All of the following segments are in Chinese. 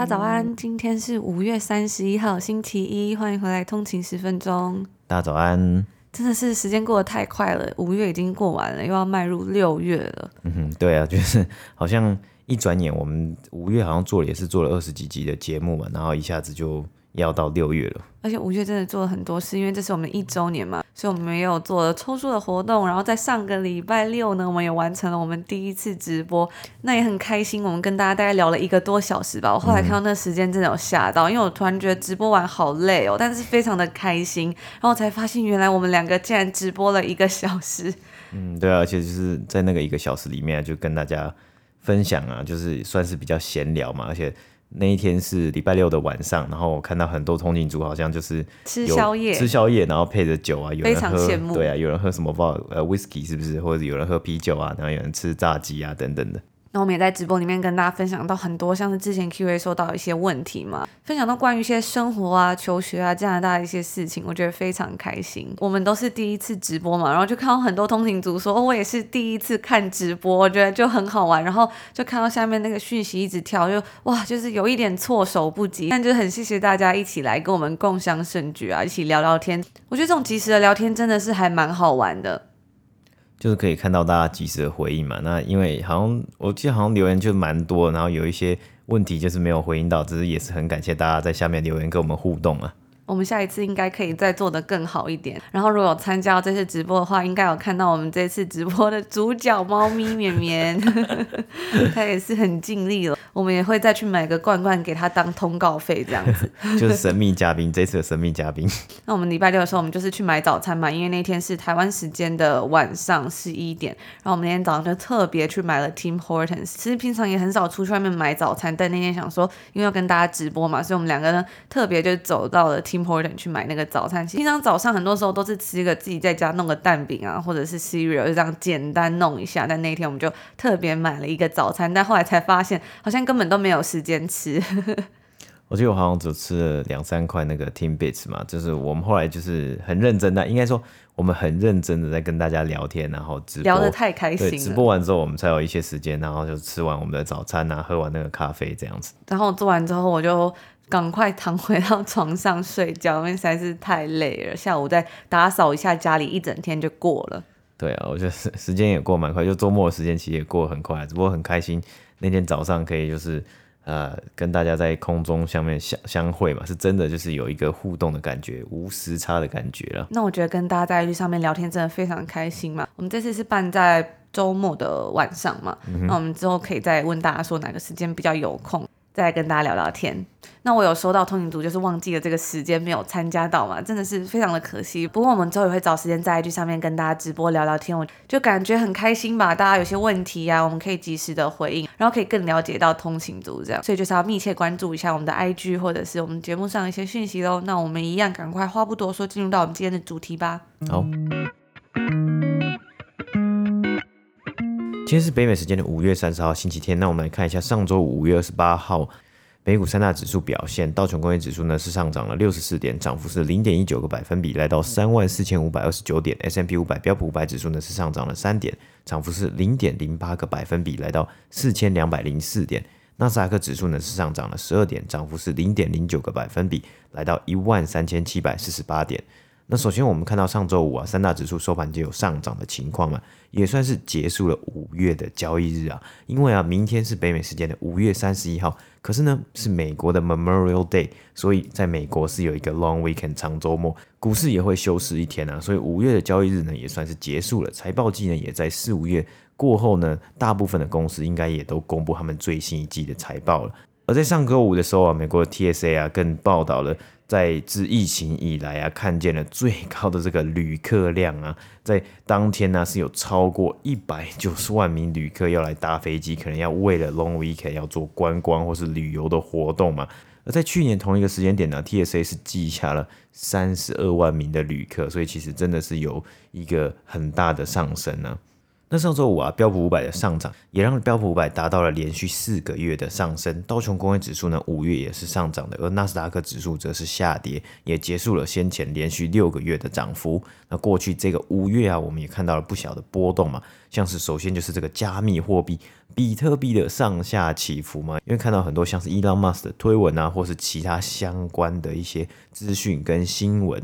大家早安，今天是五月三十一号，星期一，欢迎回来通勤十分钟。大家早安，真的是时间过得太快了，五月已经过完了，又要迈入六月了。嗯哼，对啊，就是好像一转眼，我们五月好像做了也是做了二十几集的节目嘛，然后一下子就。要到六月了，而且五月真的做了很多事，因为这是我们一周年嘛，所以我们也有做了抽书的活动。然后在上个礼拜六呢，我们也完成了我们第一次直播，那也很开心。我们跟大家大概聊了一个多小时吧。我后来看到那时间真的有吓到，嗯，因为我突然觉得直播完好累哦，但是非常的开心。然后我才发现原来我们两个竟然直播了一个小时。嗯，对啊，而且就是在那个一个小时里面就跟大家分享啊，就是算是比较闲聊嘛，而且。那一天是礼拜六的晚上，然后我看到很多通勤族好像就是吃宵夜，吃宵夜，然后配着酒啊，有人喝，对啊，有人喝什么不知道呃 whisky 是不是，或者有人喝啤酒啊，然后有人吃炸鸡啊等等的。那我们也在直播里面跟大家分享到很多，像是之前 Q&A 收到一些问题嘛，分享到关于一些生活啊、求学啊、加拿大的一些事情，我觉得非常开心。我们都是第一次直播嘛，然后就看到很多通勤族说，哦，我也是第一次看直播，我觉得就很好玩。然后就看到下面那个讯息一直跳，就哇，就是有一点措手不及。但就很谢谢大家一起来跟我们共享盛举啊，一起聊聊天。我觉得这种即时的聊天真的是还蛮好玩的。就是可以看到大家及时的回应嘛，那因为好像我记得好像留言就蛮多，然后有一些问题就是没有回应到，只是也是很感谢大家在下面留言跟我们互动啊。我们下一次应该可以再做得更好一点。然后，如果有参加这次直播的话，应该有看到我们这次直播的主角猫咪绵绵，他也是很尽力了。我们也会再去买个罐罐给他当通告费，这样子。就是神秘嘉宾，这次的神秘嘉宾。那我们礼拜六的时候，我们就是去买早餐嘛，因为那天是台湾时间的晚上十一点。然后我们那天早上就特别去买了 Tim Hortons。其实平常也很少出去外面买早餐，但那天想说，因为要跟大家直播嘛，所以我们两个呢特别就走到了 Tim。Important 去买那个早餐，平常早上很多时候都是吃一个自己在家弄个蛋饼啊，或者是 cereal 就这样简单弄一下。但那天我们就特别买了一个早餐，但后来才发现好像根本都没有时间吃。我记得我好像只吃了两三块那个 Timbits 嘛，就是我们后来就是很认真的，应该说我们很认真的在跟大家聊天，然后直播聊得太开心了。直播完之后我们才有一些时间，然后就吃完我们的早餐啊，喝完那个咖啡这样子。然后做完之后我就。赶快躺回到床上睡觉，因为实在是太累了。下午再打扫一下家里，一整天就过了。对啊，我觉得时时间也过蛮快，就周末的时间其实也过很快。只不过很开心那天早上可以就是呃跟大家在空中相面相相会嘛，是真的就是有一个互动的感觉，无时差的感觉了。那我觉得跟大家在绿上面聊天真的非常开心嘛。我们这次是办在周末的晚上嘛，嗯、那我们之后可以再问大家说哪个时间比较有空。再跟大家聊聊天。那我有收到通勤族，就是忘记了这个时间没有参加到嘛，真的是非常的可惜。不过我们之后也会找时间在 IG 上面跟大家直播聊聊天，我就感觉很开心吧。大家有些问题呀、啊，我们可以及时的回应，然后可以更了解到通勤族这样。所以就是要密切关注一下我们的 IG 或者是我们节目上一些讯息喽。那我们一样赶快话不多说，进入到我们今天的主题吧。好。今天是北美时间的五月三十号星期天，那我们来看一下上周五五月二十八号美股三大指数表现。道琼工业指数呢是上涨了六十四点，涨幅是零点一九个百分比，来到三万四千五百二十九点。；S M P 五百标普五百指数呢是上涨了三点，涨幅是零点零八个百分比，来到四千两百零四点。纳斯达克指数呢是上涨了十二点，涨幅是零点零九个百分比，来到一万三千七百四十八点。那首先我们看到上周五啊，三大指数收盘就有上涨的情况嘛，也算是结束了五月的交易日啊。因为啊，明天是北美时间的五月三十一号，可是呢是美国的 Memorial Day，所以在美国是有一个 Long Weekend 长周末，股市也会休市一天啊。所以五月的交易日呢也算是结束了。财报季呢也在四五月过后呢，大部分的公司应该也都公布他们最新一季的财报了。而在上周五的时候啊，美国 TSA 啊更报道了。在自疫情以来啊，看见了最高的这个旅客量啊，在当天呢、是有超过一百九十万名旅客要来搭飞机，可能要为了 Long Weekend 要做观光或是旅游的活动嘛。而在去年同一个时间点呢，TSA 是记下了三十二万名的旅客，所以其实真的是有一个很大的上升呢、那上周五啊，标普五百的上涨也让标普五百达到了连续四个月的上升。道琼工业指数呢，五月也是上涨的，而纳斯达克指数则是下跌，也结束了先前连续六个月的涨幅。那过去这个五月啊，我们也看到了不小的波动嘛，像是首先就是这个加密货币比特币的上下起伏嘛，因为看到很多像是 Elon Musk 的推文啊，或是其他相关的一些资讯跟新闻。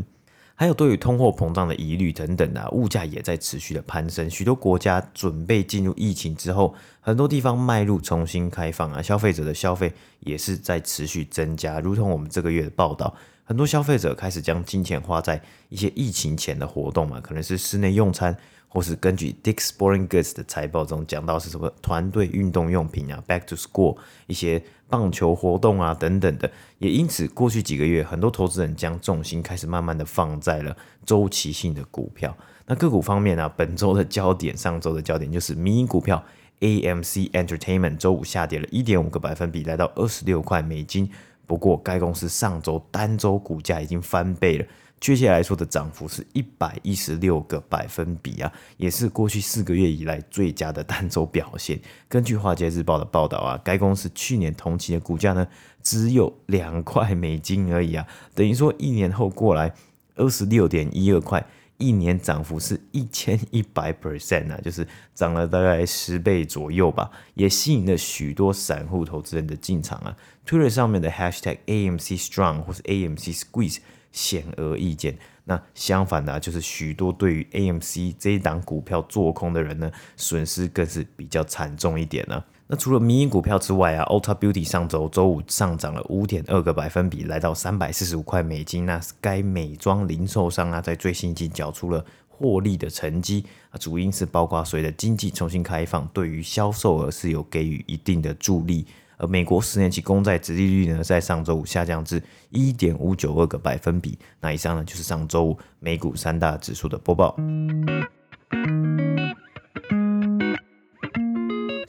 还有对于通货膨胀的疑虑等等啊，物价也在持续的攀升。许多国家准备进入疫情之后，很多地方迈入重新开放啊，消费者的消费也是在持续增加。如同我们这个月的报道，很多消费者开始将金钱花在一些疫情前的活动嘛，可能是室内用餐。或是根据 Dick's Sporting Goods 的财报中讲到是什么团队运动用品啊，Back to School 一些棒球活动啊等等的，也因此过去几个月，很多投资人将重心开始慢慢的放在了周期性的股票。那个股方面呢、啊，本周的焦点，上周的焦点就是民营股票 AMC Entertainment 周五下跌了一点五个百分比，来到二十六块美金。不过该公司上周单周股价已经翻倍了。确切来说的涨幅是一百一十六个百分比啊，也是过去四个月以来最佳的单周表现。根据华尔街日报的报道啊，该公司去年同期的股价呢只有两块美金而已啊，等于说一年后过来二十六点一二块，一年涨幅是一千一百 percent 啊，就是涨了大概十倍左右吧，也吸引了许多散户投资人的进场啊。Twitter 上面的 hashtag AMC Strong 或是 AMC Squeeze。显而易见，那相反的啊，就是许多对于 AMC 这一档股票做空的人呢，损失更是比较惨重一点呢。那除了民营股票之外啊，Ultra Beauty 上周周五上涨了五点二个百分比，来到三百四十五块美金。那该美妆零售商啊，在最新一季缴出了获利的成绩啊，主因是包括随着经济重新开放，对于销售额是有给予一定的助力。而美国十年期公债殖利率呢，在上周五下降至一点五九二个百分比。那以上呢，就是上周五美股三大指数的播报。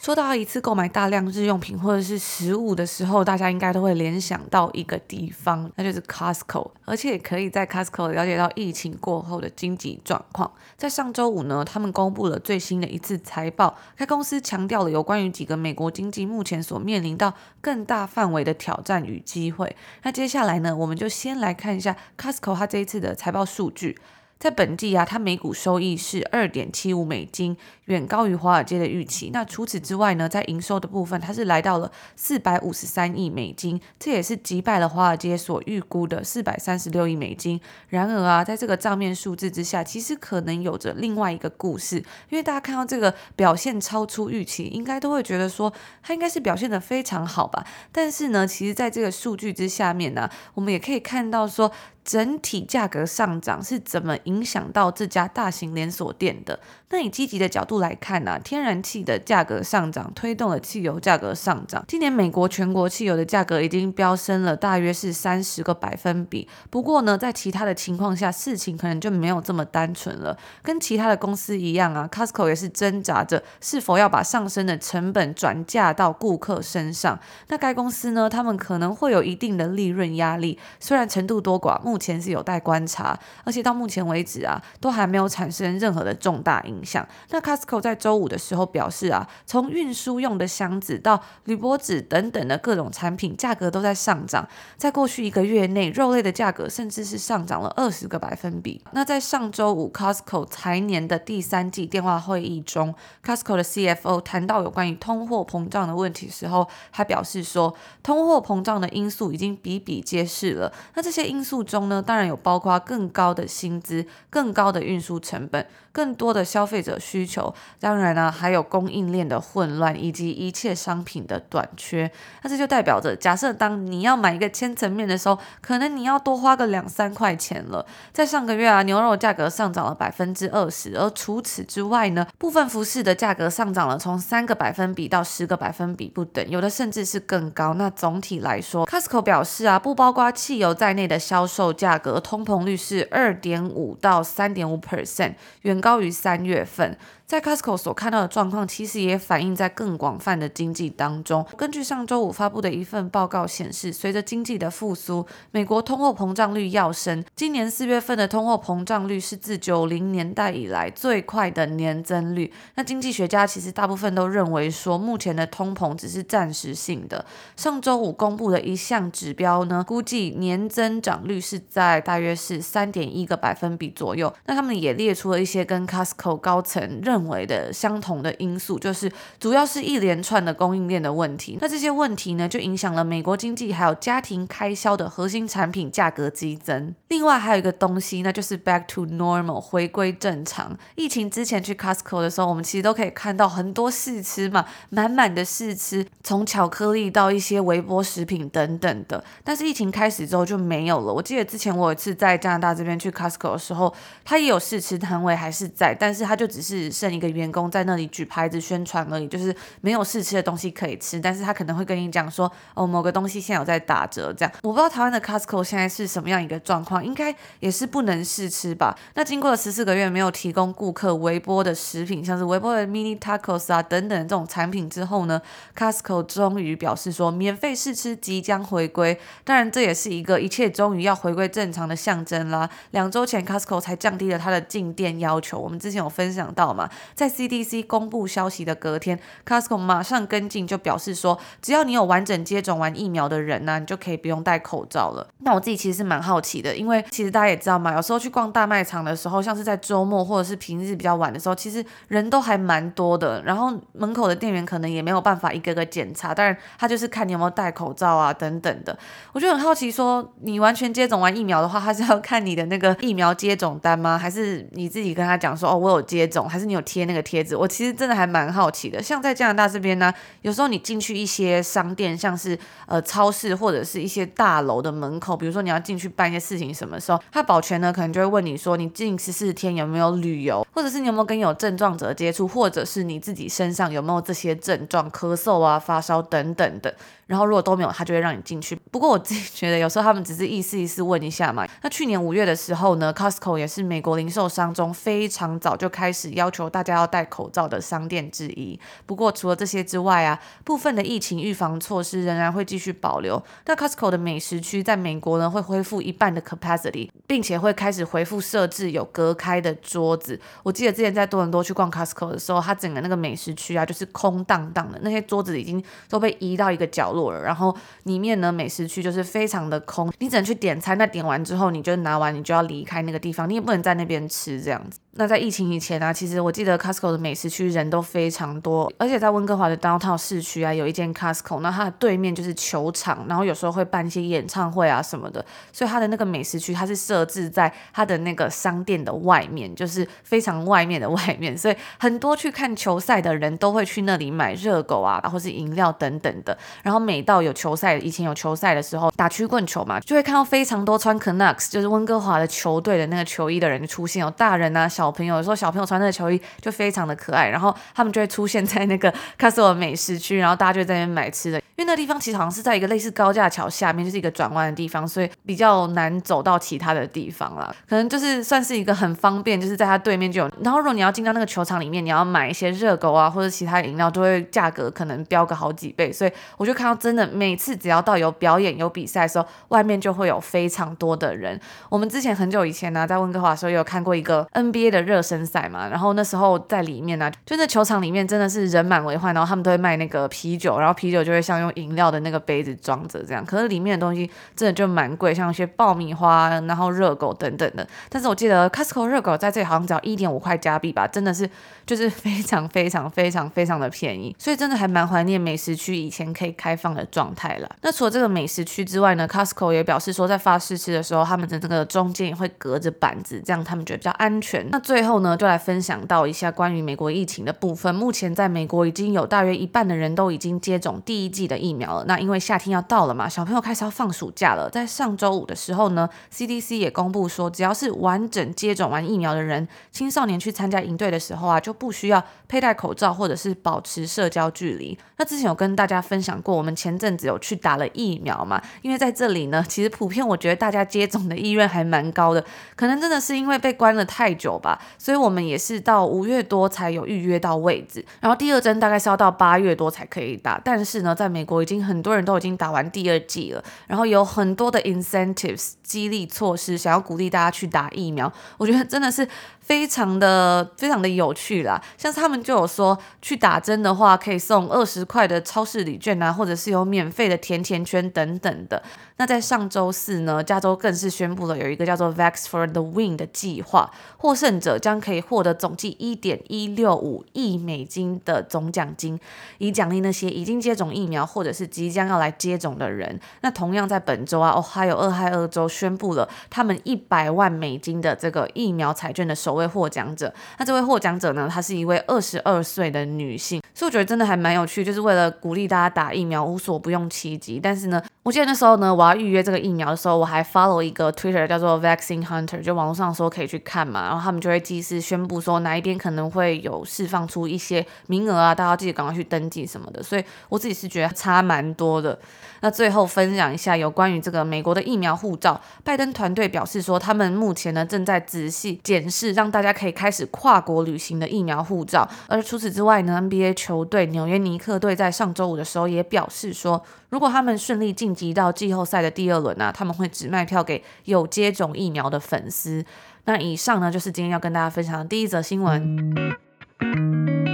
说到一次购买大量日用品或者是食物的时候，大家应该都会联想到一个地方，那就是 Costco，而且也可以在 Costco 了解到疫情过后的经济状况。在上周五呢，他们公布了最新的一次财报，该公司强调了有关于几个美国经济目前所面临到更大范围的挑战与机会。那接下来呢，我们就先来看一下 Costco 它这一次的财报数据。在本季啊，它每股收益是二点七五美金，远高于华尔街的预期。那除此之外呢，在营收的部分，它是来到了四百五十三亿美金，这也是击败了华尔街所预估的四百三十六亿美金。然而啊，在这个账面数字之下，其实可能有着另外一个故事，因为大家看到这个表现超出预期，应该都会觉得说它应该是表现得非常好吧。但是呢，其实在这个数据之下面呢，我们也可以看到说。整体价格上涨是怎么影响到这家大型连锁店的？那以积极的角度来看呢、啊，天然气的价格上涨推动了汽油价格上涨。今年美国全国汽油的价格已经飙升了大约是三十个百分比。不过呢，在其他的情况下，事情可能就没有这么单纯了。跟其他的公司一样啊，Costco 也是挣扎着是否要把上升的成本转嫁到顾客身上。那该公司呢，他们可能会有一定的利润压力，虽然程度多寡，目前是有待观察。而且到目前为止啊，都还没有产生任何的重大影响。那 Costco 在周五的时候表示啊，从运输用的箱子到铝箔纸等等的各种产品，价格都在上涨。在过去一个月内，肉类的价格甚至是上涨了二十个百分比。那在上周五 Costco 财年的第三季电话会议中，Costco 的 CFO 谈到有关于通货膨胀的问题时候，他表示说，通货膨胀的因素已经比比皆是了。那这些因素中呢，当然有包括更高的薪资、更高的运输成本。更多的消费者需求，当然呢、还有供应链的混乱以及一切商品的短缺。那这就代表着，假设当你要买一个千层面的时候，可能你要多花个两三块钱了。在上个月啊，牛肉价格上涨了百分之二十，而除此之外呢，部分服饰的价格上涨了从三个百分比到十个百分比不等，有的甚至是更高。那总体来说，Costco 表示啊，不包括汽油在内的销售价格通膨率是二点五到三点五 percent，远高于三月份。在 Costco 所看到的状况，其实也反映在更广泛的经济当中。根据上周五发布的一份报告显示，随着经济的复苏，美国通货膨胀率要升，今年四月份的通货膨胀率是自九零年代以来最快的年增率。那经济学家其实大部分都认为说，目前的通膨只是暂时性的。上周五公布的一项指标呢，估计年增长率是在大约是三点一个百分比左右。那他们也列出了一些跟 Costco 高层认认为的相同的因素，就是主要是一连串的供应链的问题。那这些问题呢，就影响了美国经济还有家庭开销的核心产品价格激增。另外还有一个东西，那就是 back to normal 回归正常。疫情之前去 Costco 的时候，我们其实都可以看到很多试吃嘛，满满的试吃，从巧克力到一些微波食品等等的。但是疫情开始之后就没有了。我记得之前我有一次在加拿大这边去 Costco 的时候，他也有试吃摊位还是在，但是他就只是。一个员工在那里举牌子宣传而已，就是没有试吃的东西可以吃，但是他可能会跟你讲说，哦，某个东西现在有在打折，这样。我不知道台湾的 Costco 现在是什么样一个状况，应该也是不能试吃吧？那经过了十四个月没有提供顾客微波的食品，像是微波的 mini tacos 啊等等这种产品之后呢，Costco 终于表示说免费试吃即将回归。当然，这也是一个一切终于要回归正常的象征啦。两周前 Costco 才降低了它的进店要求，我们之前有分享到嘛。在 CDC 公布消息的隔天，Costco 马上跟进，就表示说，只要你有完整接种完疫苗的人呢、你就可以不用戴口罩了。那我自己其实是蛮好奇的，因为其实大家也知道嘛，有时候去逛大卖场的时候，像是在周末或者是平日比较晚的时候，其实人都还蛮多的。然后门口的店员可能也没有办法一个个检查，当然他就是看你有没有戴口罩啊等等的。我就很好奇说，你完全接种完疫苗的话，他是要看你的那个疫苗接种单吗？还是你自己跟他讲说，哦，我有接种，还是你有贴那个贴纸？我其实真的还蛮好奇的。像在加拿大这边呢，有时候你进去一些商店，像是呃超市或者是一些大楼的门口，比如说你要进去办一些事情，什么时候他保全呢，可能就会问你说，你近十四天有没有旅游，或者是你有没有跟有症状者接触，或者是你自己身上有没有这些症状，咳嗽啊、发烧等等的。然后如果都没有，他就会让你进去。不过我自己觉得，有时候他们只是意思意思问一下嘛。那去年五月的时候呢，Costco 也是美国零售商中非常早就开始要求大家要戴口罩的商店之一。不过除了这些之外啊，部分的疫情预防措施仍然会继续保留。那 Costco 的美食区在美国呢，会恢复一半的 capacity，并且会开始恢复设置有隔开的桌子。我记得之前在多伦多去逛 Costco 的时候，它整个那个美食区啊，就是空荡荡的，那些桌子已经都被移到一个角落。然后里面呢，美食区就是非常的空，你只能去点餐，那点完之后，你就拿完，你就要离开那个地方，你也不能在那边吃这样子。那在疫情以前啊，其实我记得 Costco 的美食区人都非常多，而且在温哥华的 Downtown 市区啊，有一间 Costco，那它的对面就是球场，然后有时候会办一些演唱会啊什么的，所以它的那个美食区它是设置在它的那个商店的外面，就是非常外面的 外面，所以很多去看球赛的人都会去那里买热狗啊，或是饮料等等的。然后每到有球赛，以前有球赛的时候，打曲棍球嘛，就会看到非常多穿 Canucks，就是温哥华的球队的那个球衣的人出现，有大人啊小。小朋友，有时候小朋友穿那个球衣就非常的可爱，然后他们就会出现在那个卡斯尔美食区，然后大家就在那边买吃的。因为那地方其实好像是在一个类似高架桥下面，就是一个转弯的地方，所以比较难走到其他的地方啦。可能就是算是一个很方便，就是在它对面就有。然后如果你要进到那个球场里面，你要买一些热狗啊或者其他饮料，都会价格可能飙个好几倍。所以我就看到真的每次只要到有表演有比赛的时候，外面就会有非常多的人。我们之前很久以前呢、在温哥华的时候有看过一个 NBA 的热身赛嘛，然后那时候在里面呢、就那球场里面真的是人满为患，然后他们都会卖那个啤酒，然后啤酒就会像用。饮料的那个杯子装着这样，可是里面的东西真的就蛮贵，像一些爆米花，然后热狗等等的。但是我记得 Costco 热狗在这里好像只要一点五块加币吧，真的是就是 非常非常非常非常的便宜，所以真的还蛮怀念美食区以前可以开放的状态了。那除了这个美食区之外呢，Costco 也表示说，在发试吃的时候，他们的这个中间也会隔着板子，这样他们觉得比较安全。那最后呢，就来分享到一下关于美国疫情的部分。目前在美国已经有大约一半的人都已经接种第一剂的疫苗了。那因为夏天要到了嘛，小朋友开始要放暑假了。在上周五的时候呢，CDC 也公布说，只要是完整接种完疫苗的人，青少年去参加营队的时候啊，就不需要佩戴口罩或者是保持社交距离。那之前有跟大家分享过，我们前阵子有去打了疫苗嘛，因为在这里呢，其实普遍我觉得大家接种的意愿还蛮高的，可能真的是因为被关了太久吧。所以我们也是到五月多才有预约到位置。然后第二针大概是要到八月多才可以打，但是呢，在美国已经很多人都已经打完第二剂了，然后有很多的 incentives 激励措施，想要鼓励大家去打疫苗。我觉得真的是。非常的非常的有趣啦，像是他们就有说，去打针的话可以送二十块的超市礼券啊，或者是有免费的甜甜圈等等的。那在上周四呢，加州更是宣布了有一个叫做 Vax for the Win 的计划，获胜者将可以获得总计一点一六五亿美金的总奖金，以奖励那些已经接种疫苗或者是即将要来接种的人。那同样在本周啊，哦，还有俄亥俄州宣布了他们一百万美金的这个疫苗彩券的首位获奖者。那这位获奖者呢，她是一位二十二岁的女性，所以我觉得真的还蛮有趣，就是为了鼓励大家打疫苗，无所不用其极。但是呢，我记得那时候呢，我要。预约这个疫苗的时候，我还 follow 一个 Twitter 叫做 Vaccine Hunter，就网络上说可以去看嘛，然后他们就会及时宣布说哪一边可能会有释放出一些名额啊，大家记得赶快去登记什么的。所以我自己是觉得差蛮多的。那最后分享一下有关于这个美国的疫苗护照，拜登团队表示说，他们目前呢正在仔细检视，让大家可以开始跨国旅行的疫苗护照。而除此之外呢，NBA 球队纽约尼克队在上周五的时候也表示说，如果他们顺利晋级到季后赛的第二轮呢、他们会只卖票给有接种疫苗的粉丝。那以上呢就是今天要跟大家分享的第一则新闻。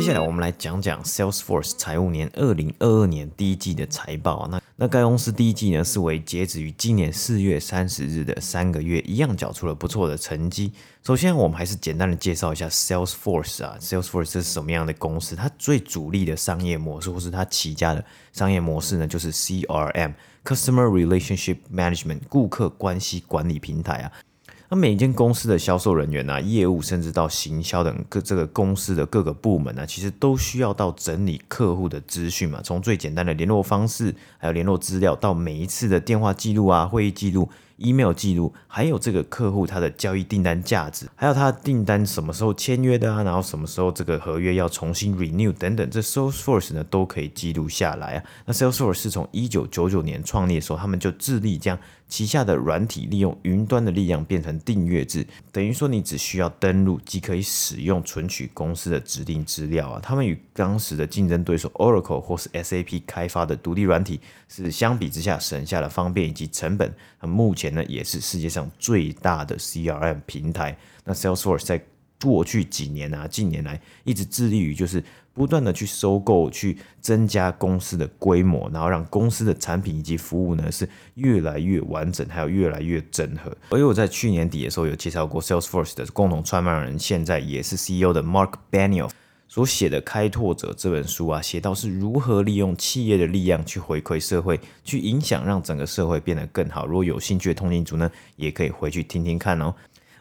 接下来我们来讲讲 Salesforce 财务年二零二二年第一季的财报啊。那那该公司第一季呢是为截止于今年四月三十日的三个月，一样缴出了不错的成绩。首先，我们还是简单的介绍一下 Salesforce 啊，Salesforce 是什么样的公司？它最主力的商业模式，或是它起家的商业模式呢，就是 CRM（Customer Relationship Management，顾客关系管理平台）啊。那每一间公司的销售人员啊，业务甚至到行销等各这个公司的各个部门呢、其实都需要到整理客户的资讯嘛，从最简单的联络方式，还有联络资料，到每一次的电话记录啊、会议记录。email 记录，还有这个客户他的交易订单价值，还有他的订单什么时候签约的啊，然后什么时候这个合约要重新 renew 等等，这 Salesforce 呢都可以记录下来啊。那 Salesforce 是从一九九九年创立的时候，他们就致力将旗下的软体利用云端的力量变成订阅制，等于说你只需要登录即可以使用存取公司的指定资料啊。他们与当时的竞争对手 Oracle 或是 SAP 开发的独立软体是相比之下省下了方便以及成本。那目前呢也是世界上最大的 CRM 平台。那 Salesforce 在过去几年啊，近年来一直致力于就是不断的去收购，去增加公司的规模，然后让公司的产品以及服务呢是越来越完整，还有越来越整合。而我在去年底的时候有介绍过 Salesforce 的共同创办人，现在也是 CEO 的 Mark Benioff。所写的《开拓者》这本书啊，写到是如何利用企业的力量去回馈社会，去影响，让整个社会变得更好。如果有兴趣的通勤族呢，也可以回去听听看哦。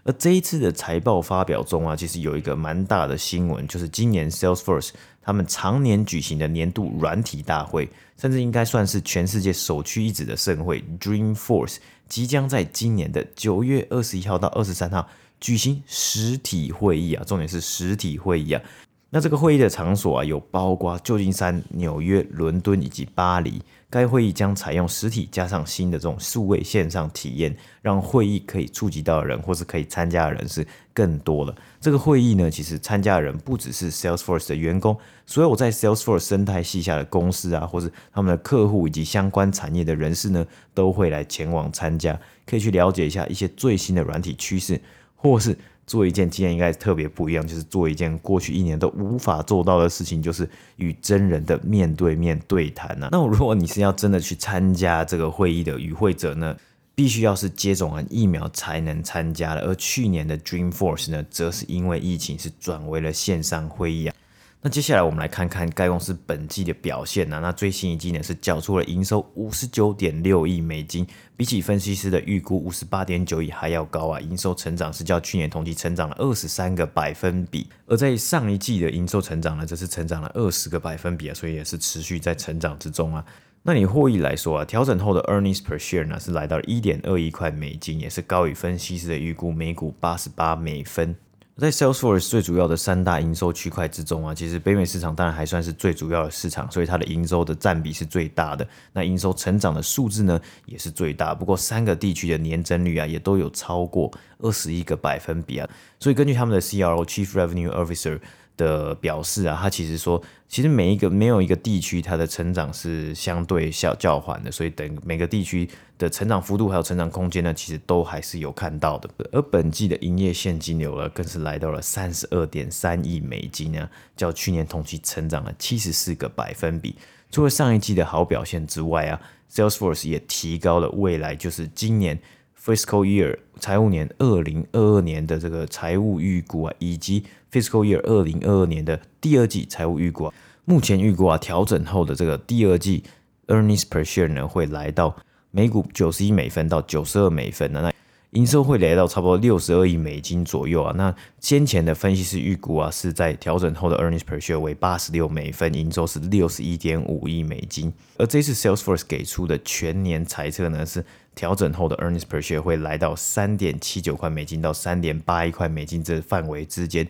而这一次的财报发表中啊，其实有一个蛮大的新闻，就是今年 Salesforce 他们常年举行的年度软体大会，甚至应该算是全世界首屈一指的盛会 Dreamforce，即将在今年的九月二十一号到二十三号举行实体会议啊，重点是实体会议啊。那这个会议的场所啊，有包括旧金山、纽约、伦敦以及巴黎。该会议将采用实体加上新的这种数位线上体验，让会议可以触及到的人或是可以参加的人是更多了。这个会议呢，其实参加的人不只是 Salesforce 的员工，所有在 Salesforce 生态系下的公司啊，或是他们的客户以及相关产业的人士呢，都会来前往参加，可以去了解一下一些最新的软体趋势，或是。做一件今天应该特别不一样，就是做一件过去一年都无法做到的事情，就是与真人的面对面对谈啊。那如果你是要真的去参加这个会议的与会者呢，必须要是接种完疫苗才能参加的。而去年的 Dreamforce 呢，则是因为疫情是转为了线上会议啊。那接下来我们来看看该公司本季的表现啊，那最新一季呢是缴出了营收五十九点六亿美金，比起分析师的预估五十八点九亿还要高啊！营收成长是较去年同期成长了二十三个百分比，而在上一季的营收成长呢，则是成长了二十个百分比啊，所以也是持续在成长之中啊。那你获益来说啊，调整后的 earnings per share 呢是来到了一点二一块美金，也是高于分析师的预估每股八十八美分。在 Salesforce 最主要的三大营收区块之中啊，其实北美市场当然还算是最主要的市场，所以它的营收的占比是最大的。那营收成长的数字呢，也是最大。不过三个地区的年增率啊，也都有超过二十一个百分比啊。所以根据他们的 CRO Chief Revenue Officer。的表示啊，他其实说，其实每一个没有一个地区它的成长是相对较较缓的，所以等每个地区的成长幅度还有成长空间呢，其实都还是有看到的。而本季的营业现金流呢，更是来到了三十二点三亿美金啊，较去年同期成长了七十四个百分比。除了上一季的好表现之外啊，Salesforce 也提高了未来就是今年 Fiscal Year 财务年二零二二年的这个财务预估啊，以及 Fiscal Year 二零二二年的第二季财务预估啊，目前预估啊，调整后的这个第二季 Earnings Per Share 呢，会来到每股九十一美分到九十二美分的那。营收会来到差不多六十二亿美金左右啊，那先前的分析师预估啊，是在调整后的 earnings per share 为八十六美分，营收是六十一点五亿美金。而这次 Salesforce 给出的全年财测呢，是调整后的 earnings per share 会来到三点七九块美金到三点八一块美金这范围之间，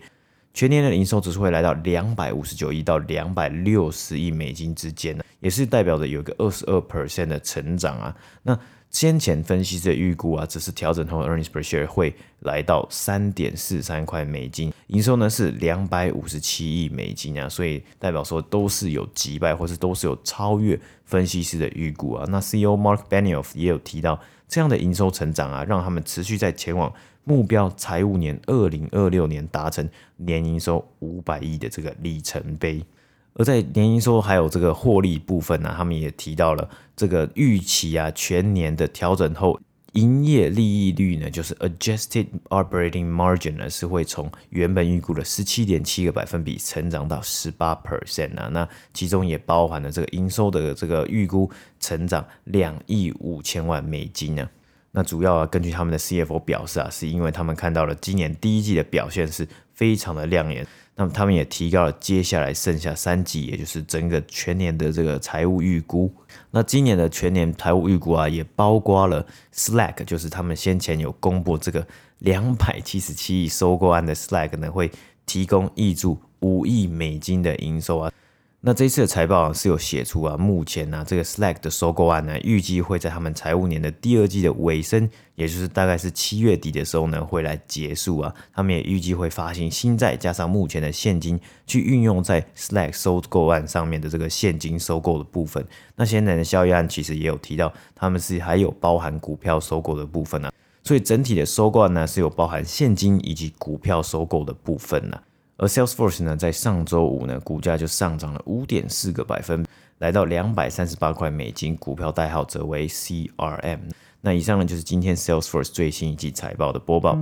全年的营收只是会来到两百五十九亿到两百六十亿美金之间呢，也是代表着有个二十二 percent 的成长啊，那。先前分析师的预估啊，只是调整后 earnings per share 会来到三点四三块美金，营收呢是两百五十七亿美金啊，所以代表说都是有击败或是都是有超越分析师的预估啊。那 CEO Mark Benioff 也有提到，这样的营收成长啊，让他们持续在前往目标财务年二零二六年达成年营收五百亿的这个里程碑。而在年营收还有这个获利部分呢、他们也提到了这个预期啊，全年的调整后营业利益率呢，就是 adjusted operating margin 呢，是会从原本预估的十七点七个百分比成长到十八 percent 啊，那其中也包含了这个营收的这个预估成长两亿五千万美金呢、啊。那主要啊，根据他们的 CFO 表示啊，是因为他们看到了今年第一季的表现是非常的亮眼。那么他们也提高了接下来剩下三季，也就是整个全年的这个财务预估。那今年的全年财务预估啊，也包括了 Slack，就是他们先前有公布这个两百七十七亿收购案的 Slack 呢，会提供挹注五亿美金的营收啊。那这一次的财报啊是有写出啊，目前呢、啊、这个 Slack 的收购案呢，预计会在他们财务年的第二季的尾声，也就是大概是七月底的时候呢，会来结束啊。他们也预计会发行新债，加上目前的现金去运用在 Slack 收购案上面的这个现金收购的部分。那现在的交易案其实也有提到，他们是还有包含股票收购的部分啊。所以整体的收购案呢是有包含现金以及股票收购的部分呢、啊。而 Salesforce 呢，在上周五呢，股价就上涨了五点四个百分，来到两百三十八块美金，股票代号则为 CRM。那以上呢，就是今天 Salesforce 最新一季财报的播报。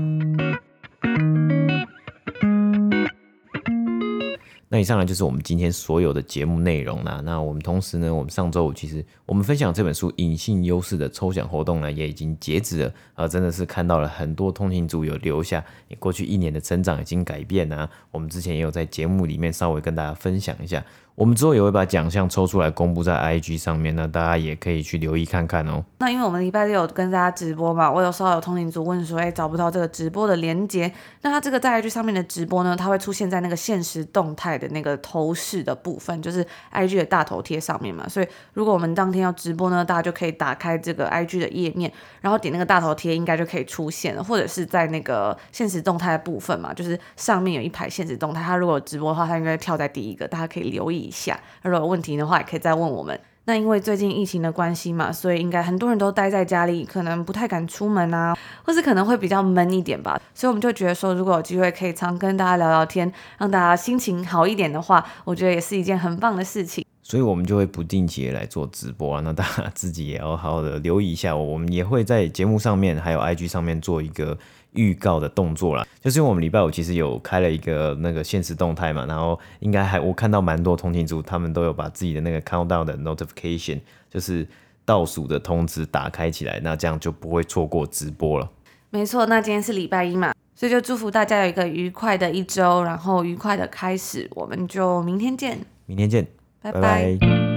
以上呢，就是我们今天所有的节目内容啦。那我们同时呢，我们上周五其实我们分享这本书《隐性优势》的抽奖活动呢，也已经截止了啊！真的是看到了很多通勤族有留下，你过去一年的成长已经改变啊。我们之前也有在节目里面稍微跟大家分享一下。我们之后也会把奖项抽出来公布在 IG 上面，那大家也可以去留意看看哦。那因为我们礼拜六有跟大家直播嘛，我有时候有通勤族问说，哎，找不到这个直播的连接。那它这个在 IG 上面的直播呢，它会出现在那个限时动态的那个头饰的部分，就是 IG 的大头贴上面嘛。所以如果我们当天要直播呢，大家就可以打开这个 IG 的页面，然后点那个大头贴，应该就可以出现了。或者是在那个限时动态的部分嘛，就是上面有一排限时动态，它如果直播的话，它应该跳在第一个，大家可以留意一下，如果有问题的话，也可以再问我们。那因为最近疫情的关系嘛，所以应该很多人都待在家里，可能不太敢出门啊，或是可能会比较闷一点吧。所以我们就觉得说，如果有机会可以常跟大家聊聊天，让大家心情好一点的话，我觉得也是一件很棒的事情。所以我们就会不定期来做直播啊，那大家自己也要好好的留意一下。我们也会在节目上面还有 IG 上面做一个。预告的动作啦，就是因为我们礼拜五其实有开了一个那个限时动态嘛，然后应该还我看到蛮多通勤族，他们都有把自己的那个 countdown 的 notification，就是倒数的通知打开起来，那这样就不会错过直播了。没错，那今天是礼拜一嘛，所以就祝福大家有一个愉快的一周，然后愉快的开始，我们就明天见，明天见，拜拜。拜拜。